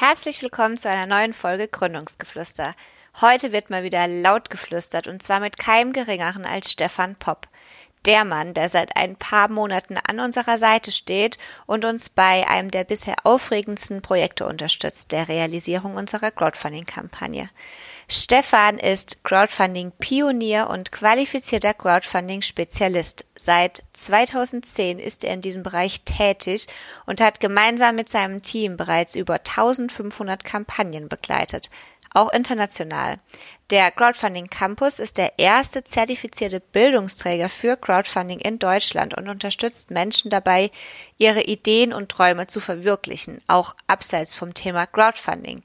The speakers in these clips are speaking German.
Herzlich willkommen zu einer neuen Folge Gründungsgeflüster. Heute wird mal wieder laut geflüstert und zwar mit keinem geringeren als Stefan Popp. Der Mann, der seit ein paar Monaten an unserer Seite steht und uns bei einem der bisher aufregendsten Projekte unterstützt, der Realisierung unserer Crowdfunding-Kampagne. Stefan ist Crowdfunding-Pionier und qualifizierter Crowdfunding-Spezialist. Seit 2010 ist er in diesem Bereich tätig und hat gemeinsam mit seinem Team bereits über 1500 Kampagnen begleitet auch international. Der Crowdfunding Campus ist der erste zertifizierte Bildungsträger für Crowdfunding in Deutschland und unterstützt Menschen dabei, ihre Ideen und Träume zu verwirklichen, auch abseits vom Thema Crowdfunding.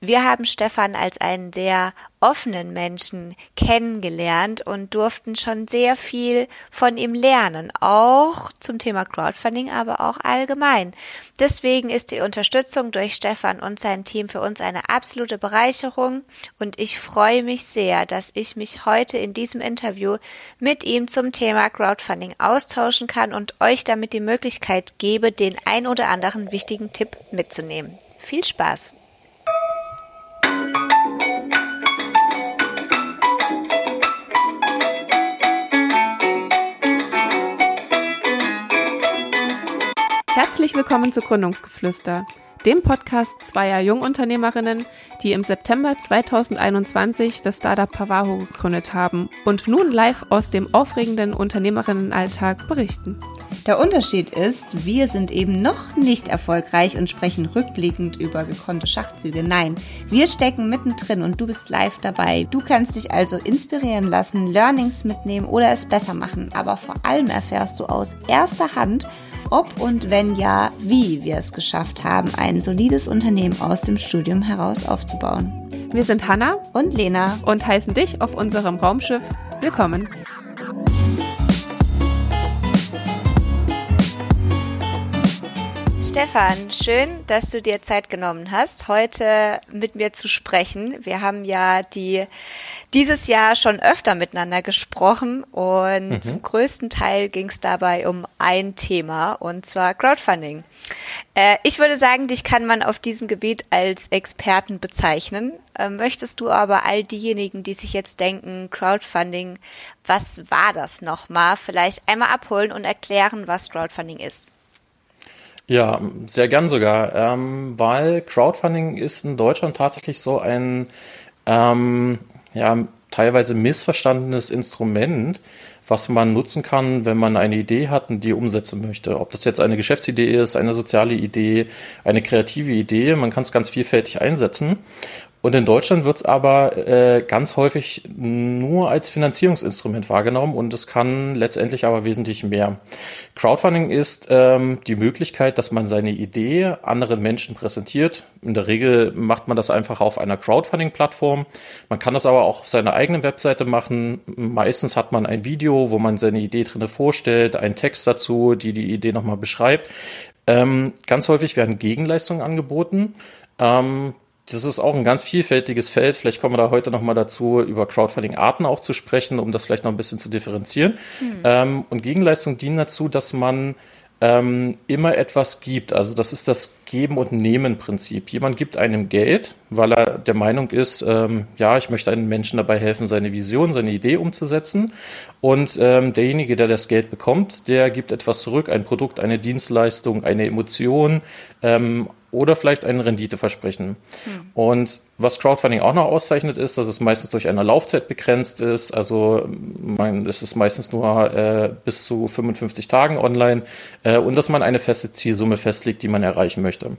Wir haben Stefan als einen sehr offenen Menschen kennengelernt und durften schon sehr viel von ihm lernen, auch zum Thema Crowdfunding, aber auch allgemein. Deswegen ist die Unterstützung durch Stefan und sein Team für uns eine absolute Bereicherung und ich freue mich sehr, dass ich mich heute in diesem Interview mit ihm zum Thema Crowdfunding austauschen kann und euch damit die Möglichkeit gebe, den ein oder anderen wichtigen Tipp mitzunehmen. Viel Spaß! Herzlich willkommen zu Gründungsgeflüster, dem Podcast zweier Jungunternehmerinnen, die im September 2021 das Startup Pavaho gegründet haben und nun live aus dem aufregenden Unternehmerinnenalltag berichten. Der Unterschied ist, wir sind eben noch nicht erfolgreich und sprechen rückblickend über gekonnte Schachzüge. Nein, wir stecken mittendrin und du bist live dabei. Du kannst dich also inspirieren lassen, Learnings mitnehmen oder es besser machen. Aber vor allem erfährst du aus erster Hand, ob und wenn ja, wie wir es geschafft haben, ein solides Unternehmen aus dem Studium heraus aufzubauen. Wir sind Hanna und Lena und heißen dich auf unserem Raumschiff willkommen. Stefan, schön, dass du dir Zeit genommen hast, heute mit mir zu sprechen. Wir haben ja die dieses Jahr schon öfter miteinander gesprochen und mhm. zum größten Teil ging es dabei um ein Thema und zwar Crowdfunding. Äh, ich würde sagen, dich kann man auf diesem Gebiet als Experten bezeichnen. Äh, möchtest du aber all diejenigen, die sich jetzt denken, Crowdfunding, was war das nochmal, vielleicht einmal abholen und erklären, was Crowdfunding ist? Ja, sehr gern sogar, ähm, weil Crowdfunding ist in Deutschland tatsächlich so ein ähm, ja, teilweise missverstandenes Instrument, was man nutzen kann, wenn man eine Idee hat und die umsetzen möchte. Ob das jetzt eine Geschäftsidee ist, eine soziale Idee, eine kreative Idee, man kann es ganz vielfältig einsetzen. Und in Deutschland wird es aber äh, ganz häufig nur als Finanzierungsinstrument wahrgenommen und es kann letztendlich aber wesentlich mehr. Crowdfunding ist ähm, die Möglichkeit, dass man seine Idee anderen Menschen präsentiert. In der Regel macht man das einfach auf einer Crowdfunding-Plattform. Man kann das aber auch auf seiner eigenen Webseite machen. Meistens hat man ein Video, wo man seine Idee drinne vorstellt, einen Text dazu, die die Idee nochmal beschreibt. Ähm, ganz häufig werden Gegenleistungen angeboten. Ähm, das ist auch ein ganz vielfältiges Feld. Vielleicht kommen wir da heute nochmal dazu, über Crowdfunding-Arten auch zu sprechen, um das vielleicht noch ein bisschen zu differenzieren. Hm. Ähm, und Gegenleistungen dienen dazu, dass man ähm, immer etwas gibt. Also das ist das Geben- und Nehmen-Prinzip. Jemand gibt einem Geld, weil er der Meinung ist, ähm, ja, ich möchte einem Menschen dabei helfen, seine Vision, seine Idee umzusetzen. Und ähm, derjenige, der das Geld bekommt, der gibt etwas zurück, ein Produkt, eine Dienstleistung, eine Emotion, ähm, oder vielleicht ein Renditeversprechen. Hm. Und was Crowdfunding auch noch auszeichnet, ist, dass es meistens durch eine Laufzeit begrenzt ist. Also man, es ist meistens nur äh, bis zu 55 Tagen online äh, und dass man eine feste Zielsumme festlegt, die man erreichen möchte.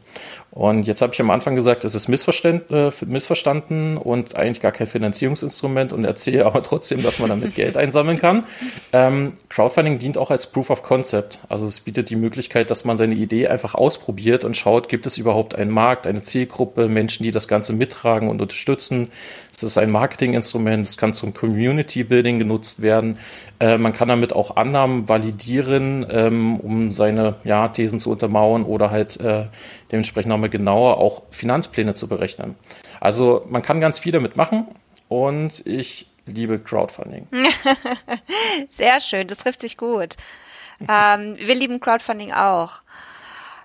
Und jetzt habe ich am Anfang gesagt, es ist missverstand, äh, missverstanden und eigentlich gar kein Finanzierungsinstrument und erzähle aber trotzdem, dass man damit Geld einsammeln kann. Ähm, Crowdfunding dient auch als Proof of Concept. Also es bietet die Möglichkeit, dass man seine Idee einfach ausprobiert und schaut, gibt es überhaupt einen Markt, eine Zielgruppe, Menschen, die das Ganze mittragen und unterstützen. Es ist ein Marketinginstrument, es kann zum Community Building genutzt werden. Äh, man kann damit auch Annahmen validieren, ähm, um seine ja, Thesen zu untermauern oder halt äh, dementsprechend nochmal genauer auch Finanzpläne zu berechnen. Also man kann ganz viel damit machen und ich liebe Crowdfunding. Sehr schön, das trifft sich gut. Ähm, wir lieben Crowdfunding auch.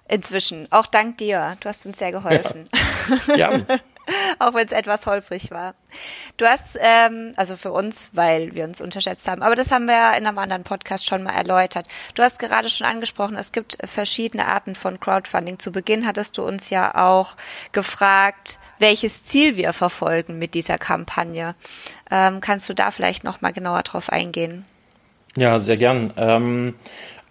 Inzwischen, auch dank dir. Du hast uns sehr geholfen. Ja. ja. auch wenn es etwas holprig war. Du hast, ähm, also für uns, weil wir uns unterschätzt haben, aber das haben wir ja in einem anderen Podcast schon mal erläutert. Du hast gerade schon angesprochen, es gibt verschiedene Arten von Crowdfunding. Zu Beginn hattest du uns ja auch gefragt, welches Ziel wir verfolgen mit dieser Kampagne. Ähm, kannst du da vielleicht noch mal genauer drauf eingehen? Ja, sehr gern. Ähm,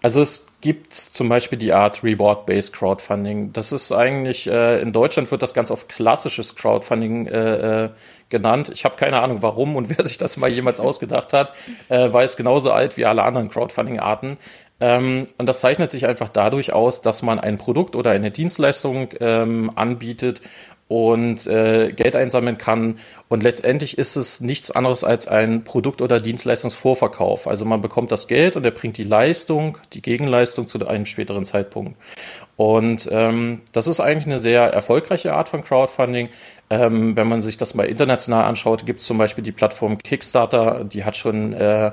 also es gibt zum Beispiel die Art Reward-Based Crowdfunding. Das ist eigentlich, äh, in Deutschland wird das ganz oft klassisches Crowdfunding äh, äh, genannt. Ich habe keine Ahnung warum und wer sich das mal jemals ausgedacht hat, äh, war es genauso alt wie alle anderen Crowdfunding-Arten. Ähm, und das zeichnet sich einfach dadurch aus, dass man ein Produkt oder eine Dienstleistung ähm, anbietet und äh, Geld einsammeln kann. Und letztendlich ist es nichts anderes als ein Produkt- oder Dienstleistungsvorverkauf. Also man bekommt das Geld und er bringt die Leistung, die Gegenleistung zu einem späteren Zeitpunkt. Und ähm, das ist eigentlich eine sehr erfolgreiche Art von Crowdfunding. Ähm, wenn man sich das mal international anschaut, gibt es zum Beispiel die Plattform Kickstarter, die hat schon äh,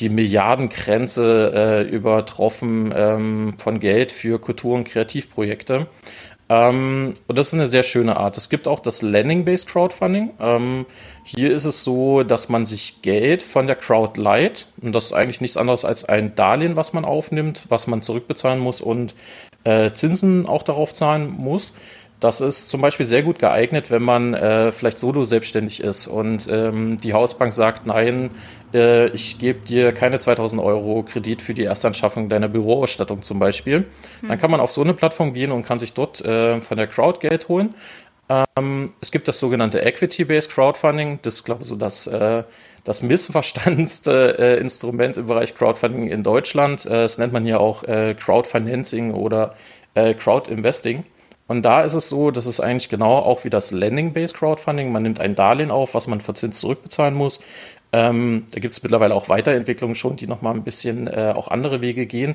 die Milliardengrenze äh, übertroffen ähm, von Geld für Kultur- und Kreativprojekte. Ähm, und das ist eine sehr schöne Art. Es gibt auch das Landing-Based Crowdfunding. Ähm, hier ist es so, dass man sich Geld von der Crowd leiht. Und das ist eigentlich nichts anderes als ein Darlehen, was man aufnimmt, was man zurückbezahlen muss und äh, Zinsen auch darauf zahlen muss. Das ist zum Beispiel sehr gut geeignet, wenn man äh, vielleicht solo selbstständig ist und ähm, die Hausbank sagt, nein, äh, ich gebe dir keine 2000 Euro Kredit für die Erstanschaffung deiner Büroausstattung zum Beispiel. Hm. Dann kann man auf so eine Plattform gehen und kann sich dort äh, von der Crowd Geld holen. Ähm, es gibt das sogenannte Equity-Based Crowdfunding. Das ist, glaube ich, so das, äh, das missverstandenste äh, Instrument im Bereich Crowdfunding in Deutschland. Äh, das nennt man hier auch äh, Crowdfinancing oder äh, Crowdinvesting. Und da ist es so, dass es eigentlich genau auch wie das Lending-Based Crowdfunding. Man nimmt ein Darlehen auf, was man verzins zurückbezahlen muss. Ähm, da gibt es mittlerweile auch Weiterentwicklungen schon, die nochmal ein bisschen äh, auch andere Wege gehen.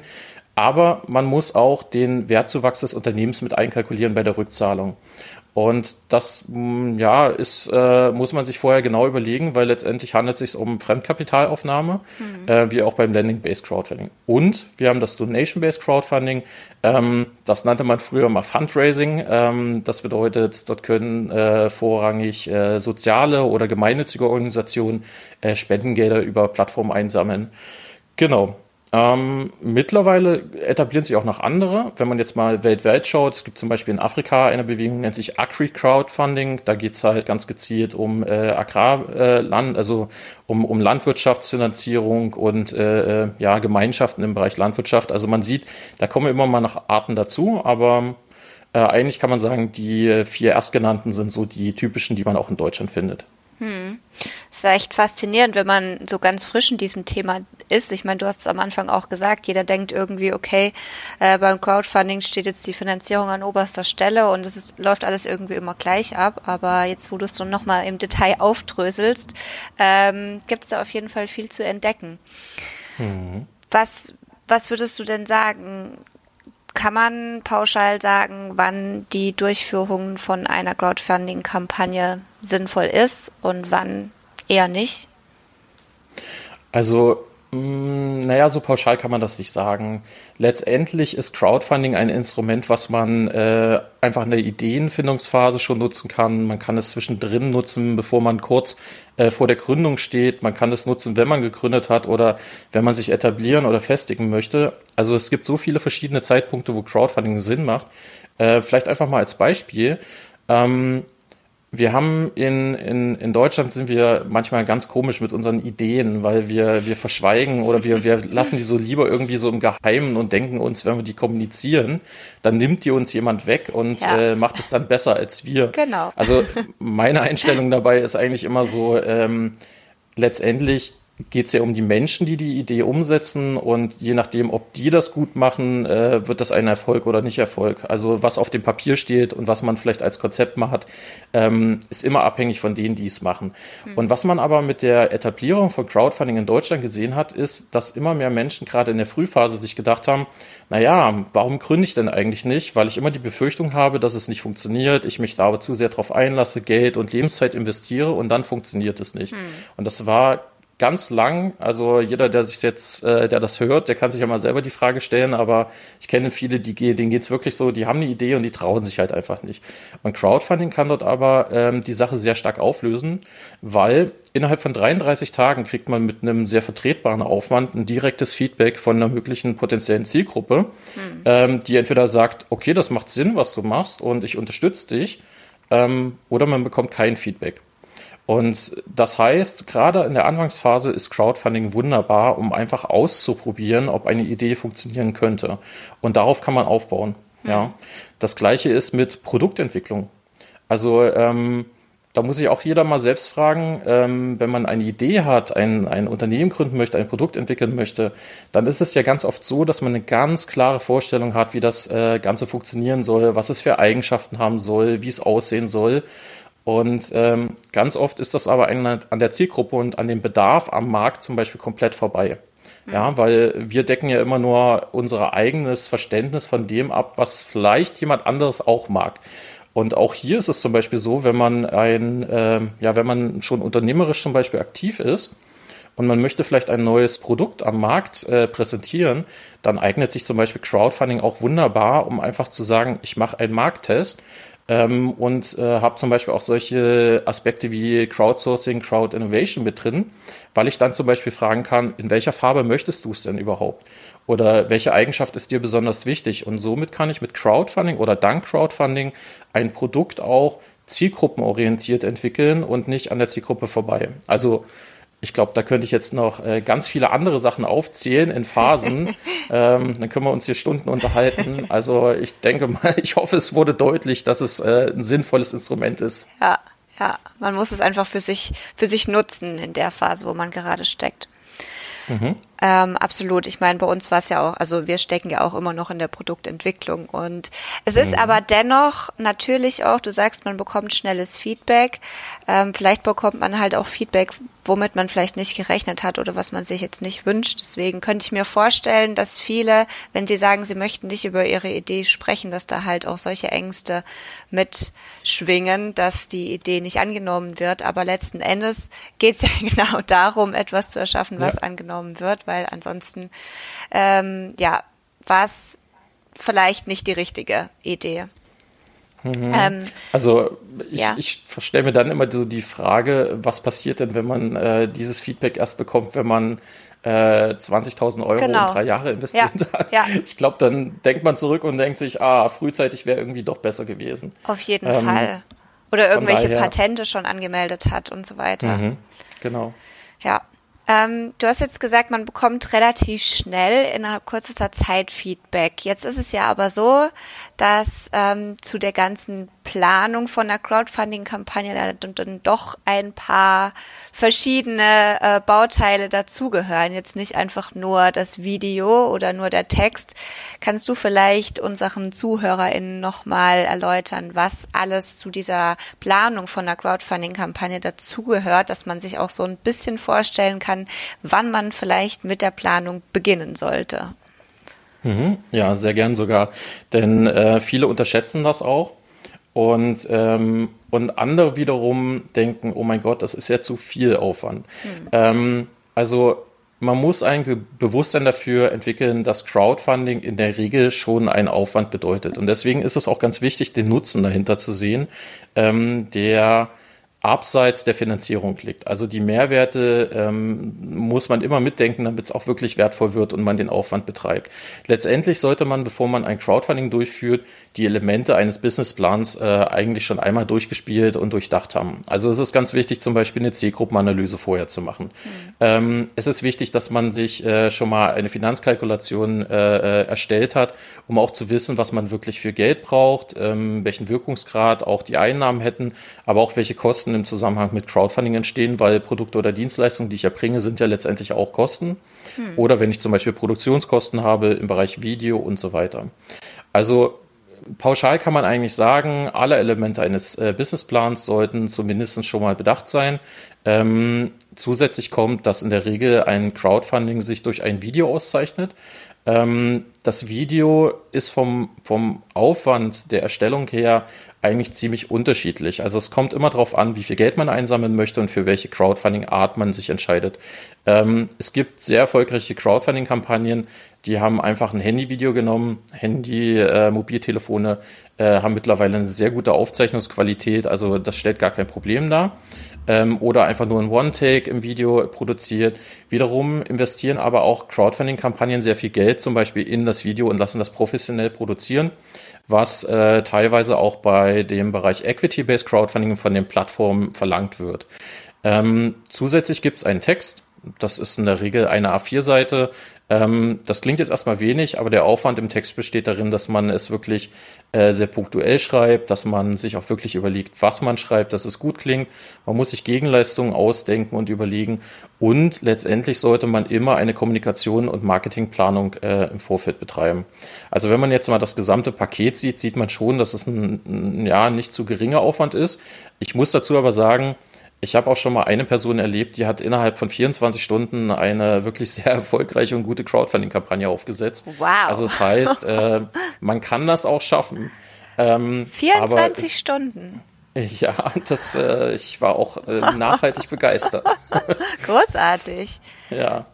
Aber man muss auch den Wertzuwachs des Unternehmens mit einkalkulieren bei der Rückzahlung. Und das mm, ja, ist, äh, muss man sich vorher genau überlegen, weil letztendlich handelt es sich um Fremdkapitalaufnahme, mhm. äh, wie auch beim Lending-Based Crowdfunding. Und wir haben das Donation-Based Crowdfunding, ähm, das nannte man früher mal Fundraising. Ähm, das bedeutet, dort können äh, vorrangig äh, soziale oder gemeinnützige Organisationen äh, Spendengelder über Plattformen einsammeln. Genau. Ähm, mittlerweile etablieren sich auch noch andere. Wenn man jetzt mal weltweit schaut, es gibt zum Beispiel in Afrika eine Bewegung, nennt sich Agri-Crowdfunding. Da geht es halt ganz gezielt um äh, Agrarland, äh, also um, um Landwirtschaftsfinanzierung und äh, äh, ja, Gemeinschaften im Bereich Landwirtschaft. Also man sieht, da kommen immer mal noch Arten dazu, aber äh, eigentlich kann man sagen, die vier erstgenannten sind so die typischen, die man auch in Deutschland findet. Hm. Das ist echt faszinierend, wenn man so ganz frisch in diesem Thema ist. Ich meine, du hast es am Anfang auch gesagt, jeder denkt irgendwie, okay, äh, beim Crowdfunding steht jetzt die Finanzierung an oberster Stelle und es ist, läuft alles irgendwie immer gleich ab. Aber jetzt, wo du es so nochmal im Detail aufdröselst, ähm, gibt es da auf jeden Fall viel zu entdecken. Hm. Was, was würdest du denn sagen? Kann man pauschal sagen, wann die Durchführung von einer Crowdfunding-Kampagne sinnvoll ist und wann eher nicht? Also naja, so pauschal kann man das nicht sagen. Letztendlich ist Crowdfunding ein Instrument, was man äh, einfach in der Ideenfindungsphase schon nutzen kann. Man kann es zwischendrin nutzen, bevor man kurz äh, vor der Gründung steht. Man kann es nutzen, wenn man gegründet hat oder wenn man sich etablieren oder festigen möchte. Also es gibt so viele verschiedene Zeitpunkte, wo Crowdfunding Sinn macht. Äh, vielleicht einfach mal als Beispiel. Ähm, wir haben in, in, in Deutschland sind wir manchmal ganz komisch mit unseren Ideen, weil wir, wir verschweigen oder wir, wir lassen die so lieber irgendwie so im Geheimen und denken uns, wenn wir die kommunizieren, dann nimmt die uns jemand weg und ja. äh, macht es dann besser als wir. Genau. Also meine Einstellung dabei ist eigentlich immer so, ähm, letztendlich geht es ja um die Menschen, die die Idee umsetzen und je nachdem, ob die das gut machen, äh, wird das ein Erfolg oder nicht Erfolg. Also was auf dem Papier steht und was man vielleicht als Konzept macht, ähm, ist immer abhängig von denen, die es machen. Mhm. Und was man aber mit der Etablierung von Crowdfunding in Deutschland gesehen hat, ist, dass immer mehr Menschen gerade in der Frühphase sich gedacht haben, naja, warum gründe ich denn eigentlich nicht? Weil ich immer die Befürchtung habe, dass es nicht funktioniert, ich mich da aber zu sehr darauf einlasse, Geld und Lebenszeit investiere und dann funktioniert es nicht. Mhm. Und das war ganz lang. Also jeder, der sich jetzt, äh, der das hört, der kann sich ja mal selber die Frage stellen. Aber ich kenne viele, die denen geht's wirklich so, die haben eine Idee und die trauen sich halt einfach nicht. Und Crowdfunding kann dort aber ähm, die Sache sehr stark auflösen, weil innerhalb von 33 Tagen kriegt man mit einem sehr vertretbaren Aufwand ein direktes Feedback von einer möglichen potenziellen Zielgruppe, hm. ähm, die entweder sagt, okay, das macht Sinn, was du machst und ich unterstütze dich, ähm, oder man bekommt kein Feedback. Und das heißt, gerade in der Anfangsphase ist Crowdfunding wunderbar, um einfach auszuprobieren, ob eine Idee funktionieren könnte. Und darauf kann man aufbauen. Mhm. Ja. Das gleiche ist mit Produktentwicklung. Also ähm, da muss sich auch jeder mal selbst fragen, ähm, wenn man eine Idee hat, ein, ein Unternehmen gründen möchte, ein Produkt entwickeln möchte, dann ist es ja ganz oft so, dass man eine ganz klare Vorstellung hat, wie das äh, Ganze funktionieren soll, was es für Eigenschaften haben soll, wie es aussehen soll. Und ähm, ganz oft ist das aber an der Zielgruppe und an dem Bedarf am Markt zum Beispiel komplett vorbei. Mhm. Ja, weil wir decken ja immer nur unser eigenes Verständnis von dem ab, was vielleicht jemand anderes auch mag. Und auch hier ist es zum Beispiel so, wenn man ein, äh, ja, wenn man schon unternehmerisch zum Beispiel aktiv ist und man möchte vielleicht ein neues Produkt am Markt äh, präsentieren, dann eignet sich zum Beispiel Crowdfunding auch wunderbar, um einfach zu sagen, ich mache einen Markttest ähm, und äh, habe zum Beispiel auch solche Aspekte wie Crowdsourcing, Crowd Innovation mit drin, weil ich dann zum Beispiel fragen kann, in welcher Farbe möchtest du es denn überhaupt? Oder welche Eigenschaft ist dir besonders wichtig? Und somit kann ich mit Crowdfunding oder dank Crowdfunding ein Produkt auch zielgruppenorientiert entwickeln und nicht an der Zielgruppe vorbei. Also ich glaube, da könnte ich jetzt noch äh, ganz viele andere Sachen aufzählen in Phasen. ähm, dann können wir uns hier Stunden unterhalten. Also ich denke mal, ich hoffe, es wurde deutlich, dass es äh, ein sinnvolles Instrument ist. Ja, ja, man muss es einfach für sich, für sich nutzen in der Phase, wo man gerade steckt. Mhm. Ähm, absolut. Ich meine, bei uns war es ja auch, also wir stecken ja auch immer noch in der Produktentwicklung und es ist mhm. aber dennoch natürlich auch, du sagst, man bekommt schnelles Feedback. Ähm, vielleicht bekommt man halt auch Feedback, womit man vielleicht nicht gerechnet hat oder was man sich jetzt nicht wünscht. Deswegen könnte ich mir vorstellen, dass viele, wenn sie sagen, sie möchten nicht über ihre Idee sprechen, dass da halt auch solche Ängste mitschwingen, dass die Idee nicht angenommen wird. Aber letzten Endes geht es ja genau darum, etwas zu erschaffen, was ja. angenommen wird weil ansonsten ähm, ja war es vielleicht nicht die richtige Idee. Mhm. Ähm, also ich, ja. ich stelle mir dann immer so die Frage, was passiert denn, wenn man äh, dieses Feedback erst bekommt, wenn man äh, 20.000 Euro genau. und drei Jahre investiert ja. hat. Ja. Ich glaube, dann denkt man zurück und denkt sich, ah, frühzeitig wäre irgendwie doch besser gewesen. Auf jeden ähm, Fall. Oder irgendwelche Patente schon angemeldet hat und so weiter. Mhm. Genau. Ja, ähm, du hast jetzt gesagt, man bekommt relativ schnell innerhalb kürzester Zeit Feedback. Jetzt ist es ja aber so, dass ähm, zu der ganzen Planung von einer Crowdfunding-Kampagne dann doch ein paar verschiedene äh, Bauteile dazugehören. Jetzt nicht einfach nur das Video oder nur der Text. Kannst du vielleicht unseren ZuhörerInnen nochmal erläutern, was alles zu dieser Planung von einer Crowdfunding-Kampagne dazugehört, dass man sich auch so ein bisschen vorstellen kann, wann man vielleicht mit der Planung beginnen sollte? Mhm, ja, sehr gern sogar. Denn äh, viele unterschätzen das auch. Und, ähm, und andere wiederum denken, oh mein Gott, das ist ja zu viel Aufwand. Mhm. Ähm, also man muss ein Bewusstsein dafür entwickeln, dass Crowdfunding in der Regel schon einen Aufwand bedeutet. Und deswegen ist es auch ganz wichtig, den Nutzen dahinter zu sehen, ähm, der abseits der Finanzierung liegt. Also die Mehrwerte ähm, muss man immer mitdenken, damit es auch wirklich wertvoll wird und man den Aufwand betreibt. Letztendlich sollte man, bevor man ein Crowdfunding durchführt, die Elemente eines Businessplans äh, eigentlich schon einmal durchgespielt und durchdacht haben. Also es ist ganz wichtig, zum Beispiel eine Zielgruppenanalyse vorher zu machen. Mhm. Ähm, es ist wichtig, dass man sich äh, schon mal eine Finanzkalkulation äh, äh, erstellt hat, um auch zu wissen, was man wirklich für Geld braucht, ähm, welchen Wirkungsgrad auch die Einnahmen hätten, aber auch welche Kosten Kosten im Zusammenhang mit Crowdfunding entstehen, weil Produkte oder Dienstleistungen, die ich erbringe, sind ja letztendlich auch Kosten. Hm. Oder wenn ich zum Beispiel Produktionskosten habe im Bereich Video und so weiter. Also pauschal kann man eigentlich sagen, alle Elemente eines äh, Businessplans sollten zumindest schon mal bedacht sein. Ähm, zusätzlich kommt, dass in der Regel ein Crowdfunding sich durch ein Video auszeichnet. Ähm, das Video ist vom, vom Aufwand der Erstellung her eigentlich ziemlich unterschiedlich. Also es kommt immer darauf an, wie viel Geld man einsammeln möchte und für welche Crowdfunding-Art man sich entscheidet. Ähm, es gibt sehr erfolgreiche Crowdfunding-Kampagnen, die haben einfach ein Handyvideo genommen. Handy, äh, Mobiltelefone äh, haben mittlerweile eine sehr gute Aufzeichnungsqualität, also das stellt gar kein Problem dar ähm, oder einfach nur ein One-Take im Video produziert. Wiederum investieren aber auch Crowdfunding-Kampagnen sehr viel Geld zum Beispiel in das Video und lassen das professionell produzieren, was äh, teilweise auch bei dem Bereich Equity-Based Crowdfunding von den Plattformen verlangt wird. Ähm, zusätzlich gibt es einen Text, das ist in der Regel eine A4-Seite, ähm, das klingt jetzt erstmal wenig, aber der Aufwand im Text besteht darin, dass man es wirklich äh, sehr punktuell schreibt, dass man sich auch wirklich überlegt, was man schreibt, dass es gut klingt. Man muss sich Gegenleistungen ausdenken und überlegen. Und letztendlich sollte man immer eine Kommunikation und Marketingplanung äh, im Vorfeld betreiben. Also wenn man jetzt mal das gesamte Paket sieht, sieht man schon, dass es ein, ein ja nicht zu geringer Aufwand ist. Ich muss dazu aber sagen, ich habe auch schon mal eine Person erlebt, die hat innerhalb von 24 Stunden eine wirklich sehr erfolgreiche und gute Crowdfunding-Kampagne aufgesetzt. Wow. Also das heißt, äh, man kann das auch schaffen. Ähm, 24 aber, Stunden. Ja, das, äh, ich war auch äh, nachhaltig begeistert. Großartig. ja.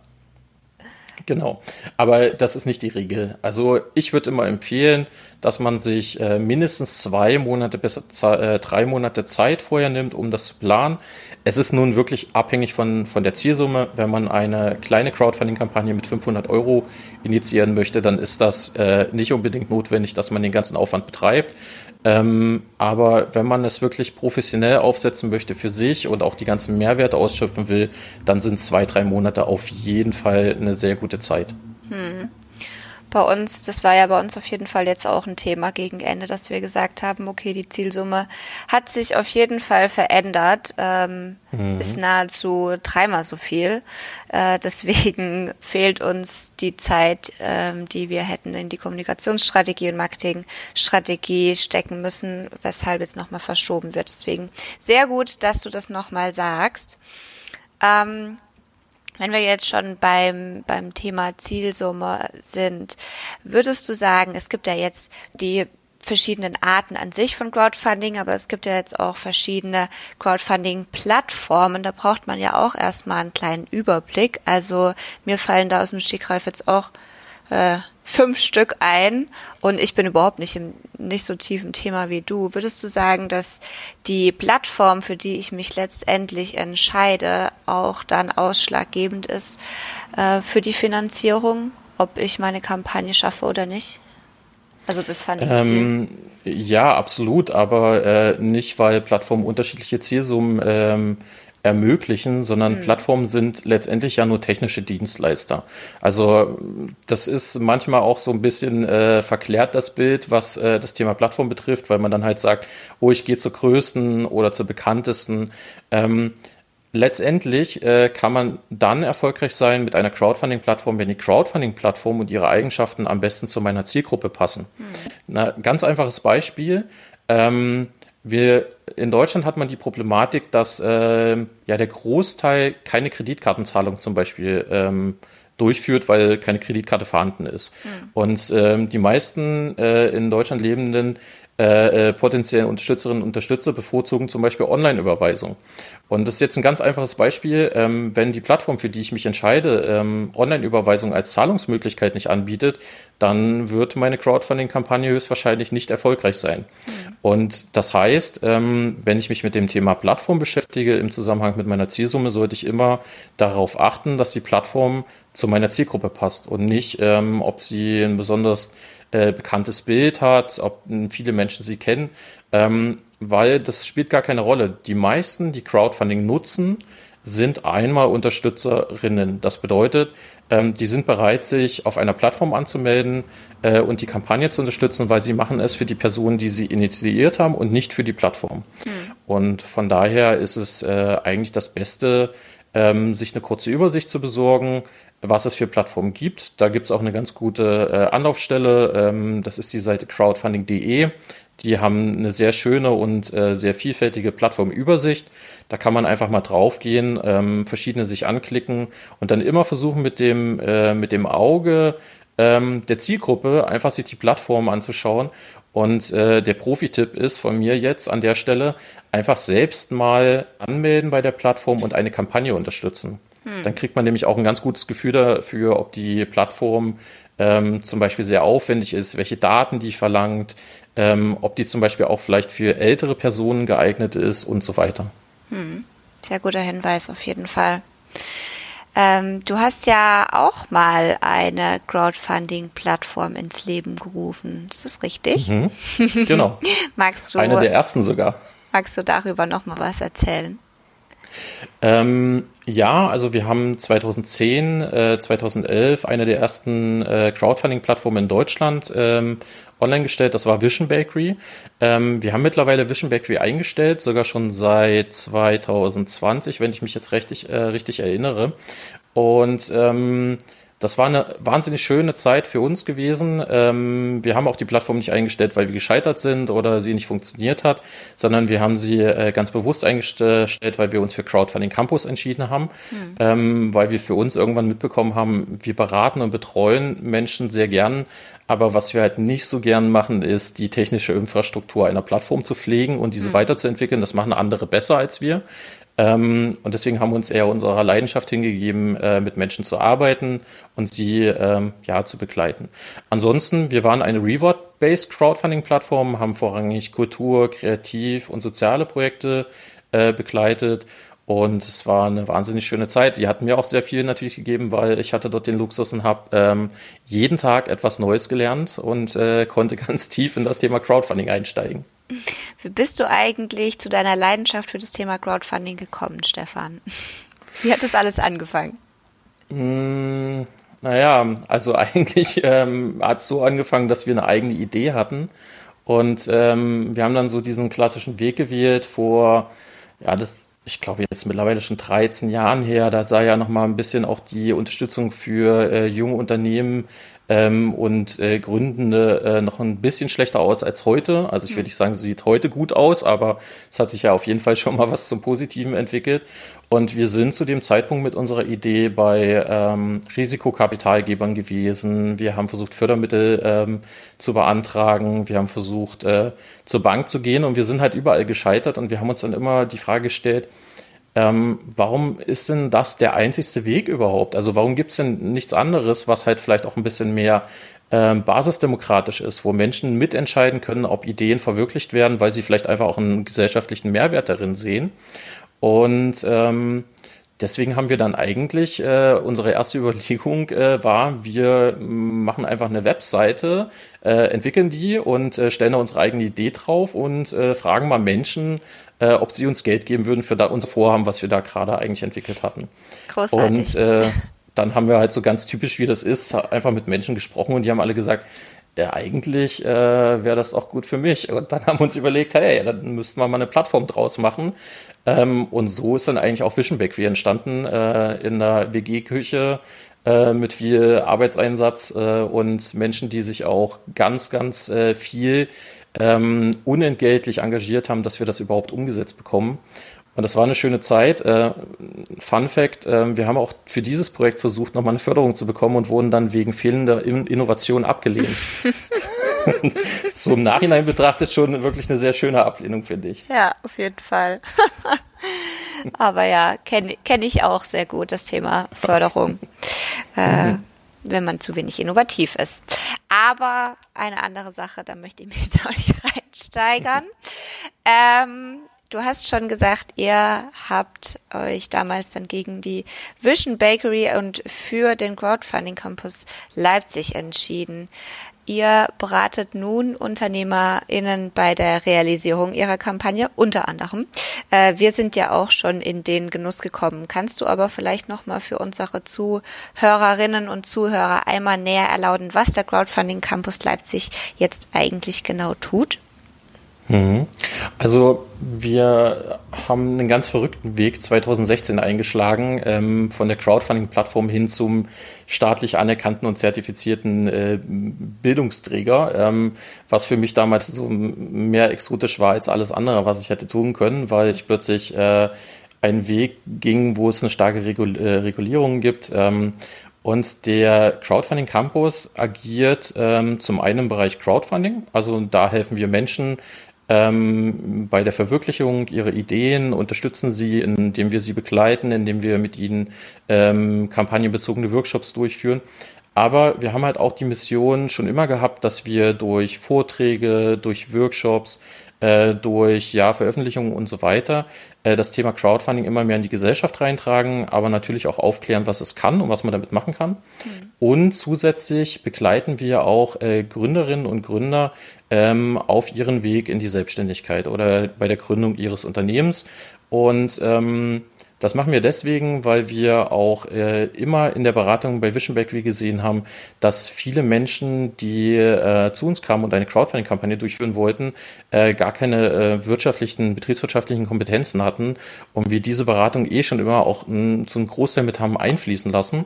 Genau. Aber das ist nicht die Regel. Also ich würde immer empfehlen, dass man sich äh, mindestens zwei Monate bis äh, drei Monate Zeit vorher nimmt, um das zu planen. Es ist nun wirklich abhängig von, von der Zielsumme. Wenn man eine kleine Crowdfunding-Kampagne mit 500 Euro initiieren möchte, dann ist das äh, nicht unbedingt notwendig, dass man den ganzen Aufwand betreibt. Ähm, aber wenn man es wirklich professionell aufsetzen möchte für sich und auch die ganzen Mehrwerte ausschöpfen will, dann sind zwei, drei Monate auf jeden Fall eine sehr gute Zeit. Hm bei uns, das war ja bei uns auf jeden Fall jetzt auch ein Thema gegen Ende, dass wir gesagt haben, okay, die Zielsumme hat sich auf jeden Fall verändert, ähm, mhm. ist nahezu dreimal so viel. Äh, deswegen fehlt uns die Zeit, ähm, die wir hätten in die Kommunikationsstrategie und Marketingstrategie stecken müssen, weshalb jetzt nochmal verschoben wird. Deswegen sehr gut, dass du das nochmal sagst. Ähm, wenn wir jetzt schon beim, beim Thema Zielsumme sind, würdest du sagen, es gibt ja jetzt die verschiedenen Arten an sich von Crowdfunding, aber es gibt ja jetzt auch verschiedene Crowdfunding-Plattformen. Da braucht man ja auch erstmal einen kleinen Überblick. Also mir fallen da aus dem Stegreif jetzt auch äh, fünf Stück ein und ich bin überhaupt nicht im nicht so tief im Thema wie du. Würdest du sagen, dass die Plattform, für die ich mich letztendlich entscheide, auch dann ausschlaggebend ist äh, für die Finanzierung, ob ich meine Kampagne schaffe oder nicht? Also das fand ich ähm, Ja, absolut, aber äh, nicht, weil Plattformen unterschiedliche Zielsummen ähm, ermöglichen, sondern mhm. Plattformen sind letztendlich ja nur technische Dienstleister. Also das ist manchmal auch so ein bisschen äh, verklärt das Bild, was äh, das Thema Plattform betrifft, weil man dann halt sagt, oh, ich gehe zur größten oder zur bekanntesten. Ähm, letztendlich äh, kann man dann erfolgreich sein mit einer Crowdfunding-Plattform, wenn die Crowdfunding-Plattform und ihre Eigenschaften am besten zu meiner Zielgruppe passen. Mhm. Na, ganz einfaches Beispiel. Ähm, wir, in Deutschland hat man die Problematik, dass äh, ja der Großteil keine Kreditkartenzahlung zum Beispiel ähm, durchführt, weil keine Kreditkarte vorhanden ist. Mhm. Und ähm, die meisten äh, in Deutschland lebenden äh, äh, potenziellen Unterstützerinnen und Unterstützer bevorzugen zum Beispiel Online-Überweisung. Und das ist jetzt ein ganz einfaches Beispiel. Ähm, wenn die Plattform, für die ich mich entscheide, ähm, Online-Überweisung als Zahlungsmöglichkeit nicht anbietet, dann wird meine Crowdfunding-Kampagne höchstwahrscheinlich nicht erfolgreich sein. Mhm. Und das heißt, ähm, wenn ich mich mit dem Thema Plattform beschäftige im Zusammenhang mit meiner Zielsumme, sollte ich immer darauf achten, dass die Plattform zu meiner Zielgruppe passt und nicht, ähm, ob sie ein besonders äh, bekanntes Bild hat, ob viele Menschen sie kennen, ähm, weil das spielt gar keine Rolle. Die meisten, die Crowdfunding nutzen, sind einmal Unterstützerinnen. Das bedeutet, ähm, die sind bereit, sich auf einer Plattform anzumelden äh, und die Kampagne zu unterstützen, weil sie machen es für die Personen, die sie initiiert haben und nicht für die Plattform. Hm. Und von daher ist es äh, eigentlich das Beste, ähm, sich eine kurze Übersicht zu besorgen, was es für Plattformen gibt. Da gibt es auch eine ganz gute äh, Anlaufstelle. Ähm, das ist die Seite crowdfunding.de. Die haben eine sehr schöne und äh, sehr vielfältige Plattformübersicht. Da kann man einfach mal draufgehen, ähm, verschiedene sich anklicken und dann immer versuchen mit dem, äh, mit dem Auge ähm, der Zielgruppe, einfach sich die Plattform anzuschauen. Und äh, der Profi-Tipp ist von mir jetzt an der Stelle, einfach selbst mal anmelden bei der Plattform und eine Kampagne unterstützen. Hm. Dann kriegt man nämlich auch ein ganz gutes Gefühl dafür, ob die Plattform ähm, zum Beispiel sehr aufwendig ist, welche Daten die verlangt, ähm, ob die zum Beispiel auch vielleicht für ältere Personen geeignet ist und so weiter. Hm. Sehr guter Hinweis auf jeden Fall. Ähm, du hast ja auch mal eine Crowdfunding-Plattform ins Leben gerufen. Ist das richtig? Mhm. Genau. magst du, eine der ersten sogar. Magst du darüber noch mal was erzählen? Ähm, ja, also wir haben 2010, äh, 2011 eine der ersten äh, Crowdfunding-Plattformen in Deutschland ähm, online gestellt. Das war Vision Bakery. Ähm, wir haben mittlerweile Vision Bakery eingestellt, sogar schon seit 2020, wenn ich mich jetzt richtig, äh, richtig erinnere. Und ähm, das war eine wahnsinnig schöne Zeit für uns gewesen. Ähm, wir haben auch die Plattform nicht eingestellt, weil wir gescheitert sind oder sie nicht funktioniert hat, sondern wir haben sie äh, ganz bewusst eingestellt, weil wir uns für Crowdfunding Campus entschieden haben, mhm. ähm, weil wir für uns irgendwann mitbekommen haben, wir beraten und betreuen Menschen sehr gern, aber was wir halt nicht so gern machen, ist die technische Infrastruktur einer Plattform zu pflegen und diese mhm. weiterzuentwickeln. Das machen andere besser als wir. Ähm, und deswegen haben wir uns eher unserer Leidenschaft hingegeben, äh, mit Menschen zu arbeiten und sie ähm, ja zu begleiten. Ansonsten, wir waren eine Reward-based Crowdfunding-Plattform, haben vorrangig Kultur, Kreativ und soziale Projekte äh, begleitet und es war eine wahnsinnig schöne Zeit. Die hat mir auch sehr viel natürlich gegeben, weil ich hatte dort den Luxus und habe ähm, jeden Tag etwas Neues gelernt und äh, konnte ganz tief in das Thema Crowdfunding einsteigen. Wie bist du eigentlich zu deiner Leidenschaft für das Thema Crowdfunding gekommen, Stefan? Wie hat das alles angefangen? Mm, naja, also eigentlich ähm, hat es so angefangen, dass wir eine eigene Idee hatten. Und ähm, wir haben dann so diesen klassischen Weg gewählt vor, ja, das, ich glaube jetzt mittlerweile schon 13 Jahren her. Da sah ja noch mal ein bisschen auch die Unterstützung für äh, junge Unternehmen ähm, und äh, Gründende äh, noch ein bisschen schlechter aus als heute. Also ich würde nicht sagen, sie sieht heute gut aus, aber es hat sich ja auf jeden Fall schon mal was zum Positiven entwickelt. Und wir sind zu dem Zeitpunkt mit unserer Idee bei ähm, Risikokapitalgebern gewesen. Wir haben versucht, Fördermittel ähm, zu beantragen. Wir haben versucht, äh, zur Bank zu gehen und wir sind halt überall gescheitert und wir haben uns dann immer die Frage gestellt, ähm, warum ist denn das der einzigste Weg überhaupt? Also warum gibt es denn nichts anderes, was halt vielleicht auch ein bisschen mehr ähm, basisdemokratisch ist, wo Menschen mitentscheiden können, ob Ideen verwirklicht werden, weil sie vielleicht einfach auch einen gesellschaftlichen Mehrwert darin sehen. Und ähm, deswegen haben wir dann eigentlich, äh, unsere erste Überlegung äh, war, wir machen einfach eine Webseite, äh, entwickeln die und äh, stellen da unsere eigene Idee drauf und äh, fragen mal Menschen, äh, ob sie uns Geld geben würden für da unser Vorhaben, was wir da gerade eigentlich entwickelt hatten. Großartig. Und äh, dann haben wir halt so ganz typisch, wie das ist, einfach mit Menschen gesprochen und die haben alle gesagt, ja, eigentlich äh, wäre das auch gut für mich. Und dann haben wir uns überlegt, hey, dann müssten wir mal eine Plattform draus machen. Ähm, und so ist dann eigentlich auch Visionback wie entstanden äh, in der WG-Küche äh, mit viel Arbeitseinsatz äh, und Menschen, die sich auch ganz, ganz äh, viel ähm, unentgeltlich engagiert haben, dass wir das überhaupt umgesetzt bekommen. Und das war eine schöne Zeit. Äh, Fun Fact, äh, wir haben auch für dieses Projekt versucht, nochmal eine Förderung zu bekommen und wurden dann wegen fehlender In Innovation abgelehnt. so im Nachhinein betrachtet schon wirklich eine sehr schöne Ablehnung, finde ich. Ja, auf jeden Fall. Aber ja, kenne kenn ich auch sehr gut, das Thema Förderung. Äh, mhm wenn man zu wenig innovativ ist. Aber eine andere Sache, da möchte ich mich jetzt auch nicht reinsteigern. ähm, du hast schon gesagt, ihr habt euch damals dann gegen die Vision Bakery und für den Crowdfunding Campus Leipzig entschieden. Ihr beratet nun UnternehmerInnen bei der Realisierung ihrer Kampagne, unter anderem. Äh, wir sind ja auch schon in den Genuss gekommen. Kannst du aber vielleicht nochmal für unsere Zuhörerinnen und Zuhörer einmal näher erlauten, was der Crowdfunding Campus Leipzig jetzt eigentlich genau tut? Mhm. Also wir haben einen ganz verrückten Weg 2016 eingeschlagen, ähm, von der Crowdfunding-Plattform hin zum staatlich anerkannten und zertifizierten äh, Bildungsträger, ähm, was für mich damals so mehr exotisch war als alles andere, was ich hätte tun können, weil ich plötzlich äh, einen Weg ging, wo es eine starke Regul äh, Regulierung gibt. Ähm, Und der Crowdfunding Campus agiert ähm, zum einen im Bereich Crowdfunding, also da helfen wir Menschen ähm, bei der Verwirklichung ihrer Ideen, unterstützen sie, indem wir sie begleiten, indem wir mit ihnen ähm, kampagnenbezogene Workshops durchführen. Aber wir haben halt auch die Mission schon immer gehabt, dass wir durch Vorträge, durch Workshops, äh, durch ja, Veröffentlichungen und so weiter äh, das Thema Crowdfunding immer mehr in die Gesellschaft reintragen, aber natürlich auch aufklären, was es kann und was man damit machen kann. Mhm. Und zusätzlich begleiten wir auch äh, Gründerinnen und Gründer ähm, auf ihren Weg in die Selbstständigkeit oder bei der Gründung ihres Unternehmens. Und ähm, das machen wir deswegen, weil wir auch äh, immer in der Beratung bei Vision Bakery gesehen haben, dass viele Menschen, die äh, zu uns kamen und eine Crowdfunding-Kampagne durchführen wollten, äh, gar keine äh, wirtschaftlichen, betriebswirtschaftlichen Kompetenzen hatten und wir diese Beratung eh schon immer auch m, zu einem Großteil mit haben einfließen lassen.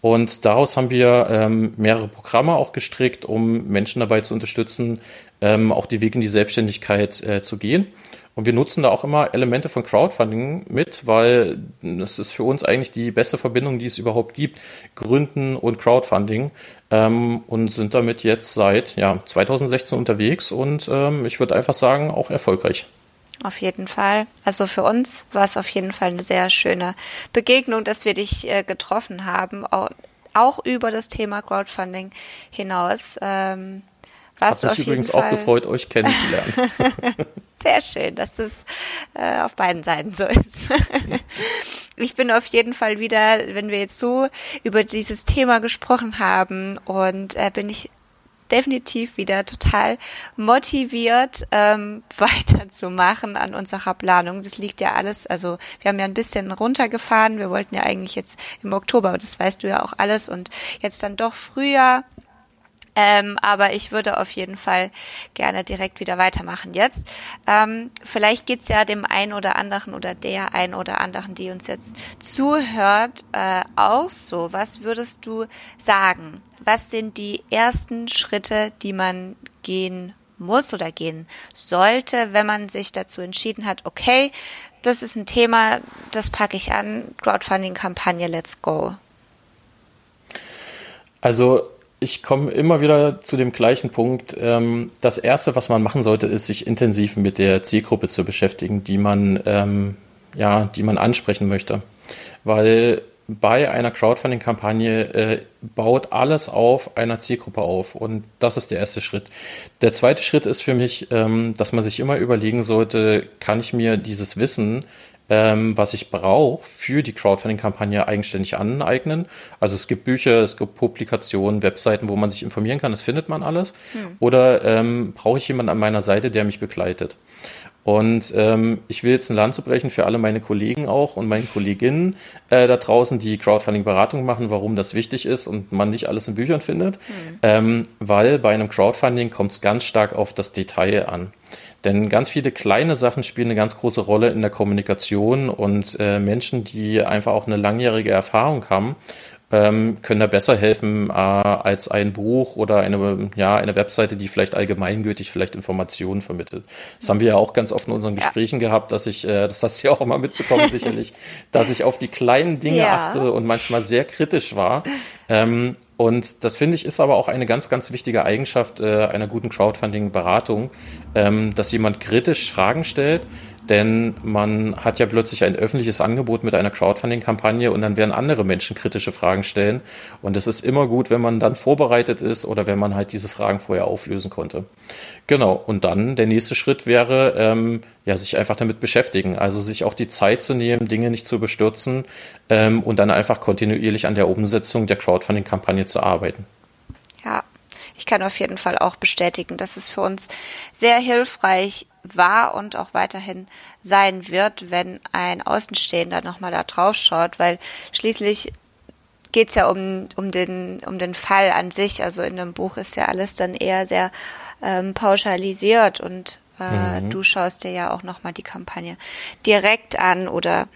Und daraus haben wir ähm, mehrere Programme auch gestrickt, um Menschen dabei zu unterstützen, ähm, auch die Weg in die Selbstständigkeit äh, zu gehen. Und wir nutzen da auch immer Elemente von Crowdfunding mit, weil das ist für uns eigentlich die beste Verbindung, die es überhaupt gibt, Gründen und Crowdfunding. Ähm, und sind damit jetzt seit ja, 2016 unterwegs und ähm, ich würde einfach sagen, auch erfolgreich. Auf jeden Fall. Also für uns war es auf jeden Fall eine sehr schöne Begegnung, dass wir dich äh, getroffen haben, auch, auch, über das Thema Crowdfunding hinaus. Ähm, warst Hat mich übrigens Fall... auch gefreut, euch kennenzulernen. Sehr schön, dass es äh, auf beiden Seiten so ist. ich bin auf jeden Fall wieder, wenn wir jetzt so über dieses Thema gesprochen haben und äh, bin ich definitiv wieder total motiviert, ähm, weiterzumachen an unserer Planung. Das liegt ja alles, also wir haben ja ein bisschen runtergefahren. Wir wollten ja eigentlich jetzt im Oktober, das weißt du ja auch alles, und jetzt dann doch früher ähm, aber ich würde auf jeden Fall gerne direkt wieder weitermachen jetzt. Ähm, vielleicht geht's ja dem einen oder anderen oder der einen oder anderen, die uns jetzt zuhört, äh, auch so. Was würdest du sagen? Was sind die ersten Schritte, die man gehen muss oder gehen sollte, wenn man sich dazu entschieden hat, okay, das ist ein Thema, das packe ich an, Crowdfunding-Kampagne, let's go. Also ich komme immer wieder zu dem gleichen Punkt. Ähm, das Erste, was man machen sollte, ist, sich intensiv mit der Zielgruppe zu beschäftigen, die man, ähm, ja, die man ansprechen möchte. Weil bei einer Crowdfunding-Kampagne äh, baut alles auf einer Zielgruppe auf. Und das ist der erste Schritt. Der zweite Schritt ist für mich, ähm, dass man sich immer überlegen sollte, kann ich mir dieses Wissen ähm, was ich brauche für die Crowdfunding-Kampagne eigenständig aneignen. Also es gibt Bücher, es gibt Publikationen, Webseiten, wo man sich informieren kann, das findet man alles. Hm. Oder ähm, brauche ich jemanden an meiner Seite, der mich begleitet? Und ähm, ich will jetzt ein Land zu brechen für alle meine Kollegen auch und meine Kolleginnen äh, da draußen, die Crowdfunding-Beratung machen, warum das wichtig ist und man nicht alles in Büchern findet. Mhm. Ähm, weil bei einem Crowdfunding kommt es ganz stark auf das Detail an. Denn ganz viele kleine Sachen spielen eine ganz große Rolle in der Kommunikation und äh, Menschen, die einfach auch eine langjährige Erfahrung haben, ähm, können da besser helfen äh, als ein Buch oder eine, ja, eine Webseite, die vielleicht allgemeingültig vielleicht Informationen vermittelt. Das haben wir ja auch ganz oft in unseren Gesprächen ja. gehabt, dass ich, äh, das hast du ja auch immer mitbekommen sicherlich, dass ich auf die kleinen Dinge ja. achte und manchmal sehr kritisch war. Ähm, und das finde ich ist aber auch eine ganz, ganz wichtige Eigenschaft äh, einer guten Crowdfunding-Beratung, ähm, dass jemand kritisch Fragen stellt, denn man hat ja plötzlich ein öffentliches Angebot mit einer Crowdfunding-Kampagne und dann werden andere Menschen kritische Fragen stellen. Und es ist immer gut, wenn man dann vorbereitet ist oder wenn man halt diese Fragen vorher auflösen konnte. Genau. Und dann der nächste Schritt wäre, ähm, ja, sich einfach damit beschäftigen. Also sich auch die Zeit zu nehmen, Dinge nicht zu bestürzen ähm, und dann einfach kontinuierlich an der Umsetzung der Crowdfunding-Kampagne zu arbeiten. Ja, ich kann auf jeden Fall auch bestätigen, dass es für uns sehr hilfreich war und auch weiterhin sein wird, wenn ein Außenstehender nochmal da drauf schaut, weil schließlich geht's ja um, um, den, um den Fall an sich. Also in dem Buch ist ja alles dann eher sehr ähm, pauschalisiert und äh, mhm. du schaust dir ja auch nochmal die Kampagne direkt an oder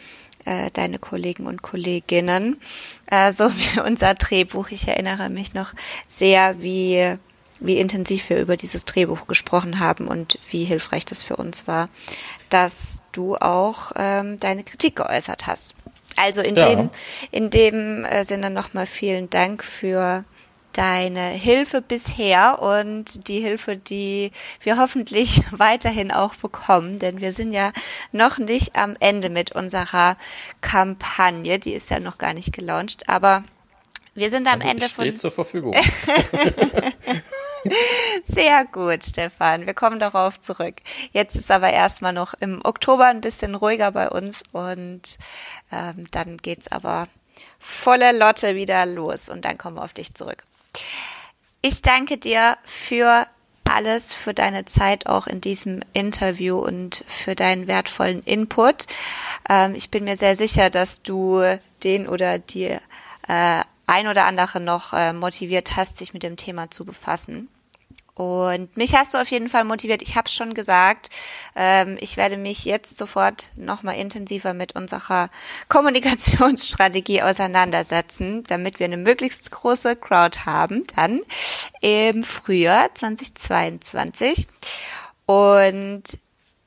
äh, deine Kollegen und Kolleginnen. Äh, so wie unser Drehbuch. Ich erinnere mich noch sehr, wie wie intensiv wir über dieses Drehbuch gesprochen haben und wie hilfreich das für uns war, dass du auch ähm, deine Kritik geäußert hast. Also in Ja. dem, in dem äh, Sinne nochmal vielen Dank für deine Hilfe bisher und die Hilfe, die wir hoffentlich weiterhin auch bekommen, denn wir sind ja noch nicht am Ende mit unserer Kampagne. Die ist ja noch gar nicht gelauncht, aber wir sind am Also Ende von stehe zur Verfügung. Sehr gut, Stefan. Wir kommen darauf zurück. Jetzt ist aber erstmal noch im Oktober ein bisschen ruhiger bei uns und ähm, dann geht's aber voller Lotte wieder los und dann kommen wir auf dich zurück. Ich danke dir für alles, für deine Zeit auch in diesem Interview und für deinen wertvollen Input. Ähm, ich bin mir sehr sicher, dass du den oder die äh, ein oder andere noch äh, motiviert hast, sich mit dem Thema zu befassen. Und mich hast du auf jeden Fall motiviert. Ich habe schon gesagt, ähm, ich werde mich jetzt sofort nochmal intensiver mit unserer Kommunikationsstrategie auseinandersetzen, damit wir eine möglichst große Crowd haben, dann im Frühjahr 2022. Und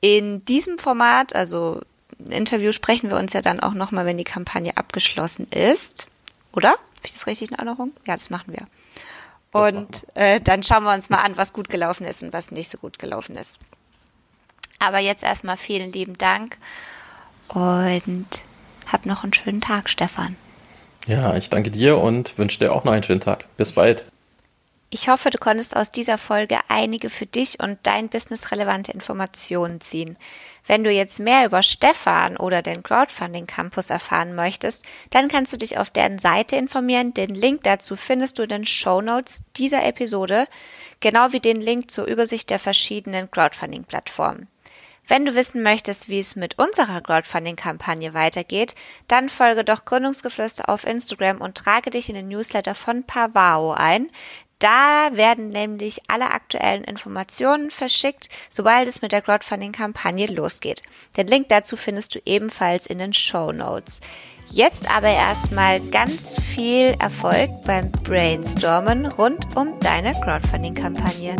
in diesem Format, also ein Interview, sprechen wir uns ja dann auch nochmal, wenn die Kampagne abgeschlossen ist. Oder? Habe ich das richtig in Erinnerung? Ja, das machen wir. Und äh, dann schauen wir uns mal an, was gut gelaufen ist und was nicht so gut gelaufen ist. Aber jetzt erstmal vielen lieben Dank und hab noch einen schönen Tag, Stefan. Ja, ich danke dir und wünsche dir auch noch einen schönen Tag. Bis bald. Ich hoffe, du konntest aus dieser Folge einige für dich und dein Business relevante Informationen ziehen. Wenn du jetzt mehr über Stefan oder den Crowdfunding Campus erfahren möchtest, dann kannst du dich auf deren Seite informieren. Den Link dazu findest du in den Show Notes dieser Episode, genau wie den Link zur Übersicht der verschiedenen Crowdfunding Plattformen. Wenn du wissen möchtest, wie es mit unserer Crowdfunding-Kampagne weitergeht, dann folge doch Gründungsgeflüster auf Instagram und trage dich in den Newsletter von Pavao ein. Da werden nämlich alle aktuellen Informationen verschickt, sobald es mit der Crowdfunding-Kampagne losgeht. Den Link dazu findest du ebenfalls in den Show Notes. Jetzt aber erstmal ganz viel Erfolg beim Brainstormen rund um deine Crowdfunding-Kampagne.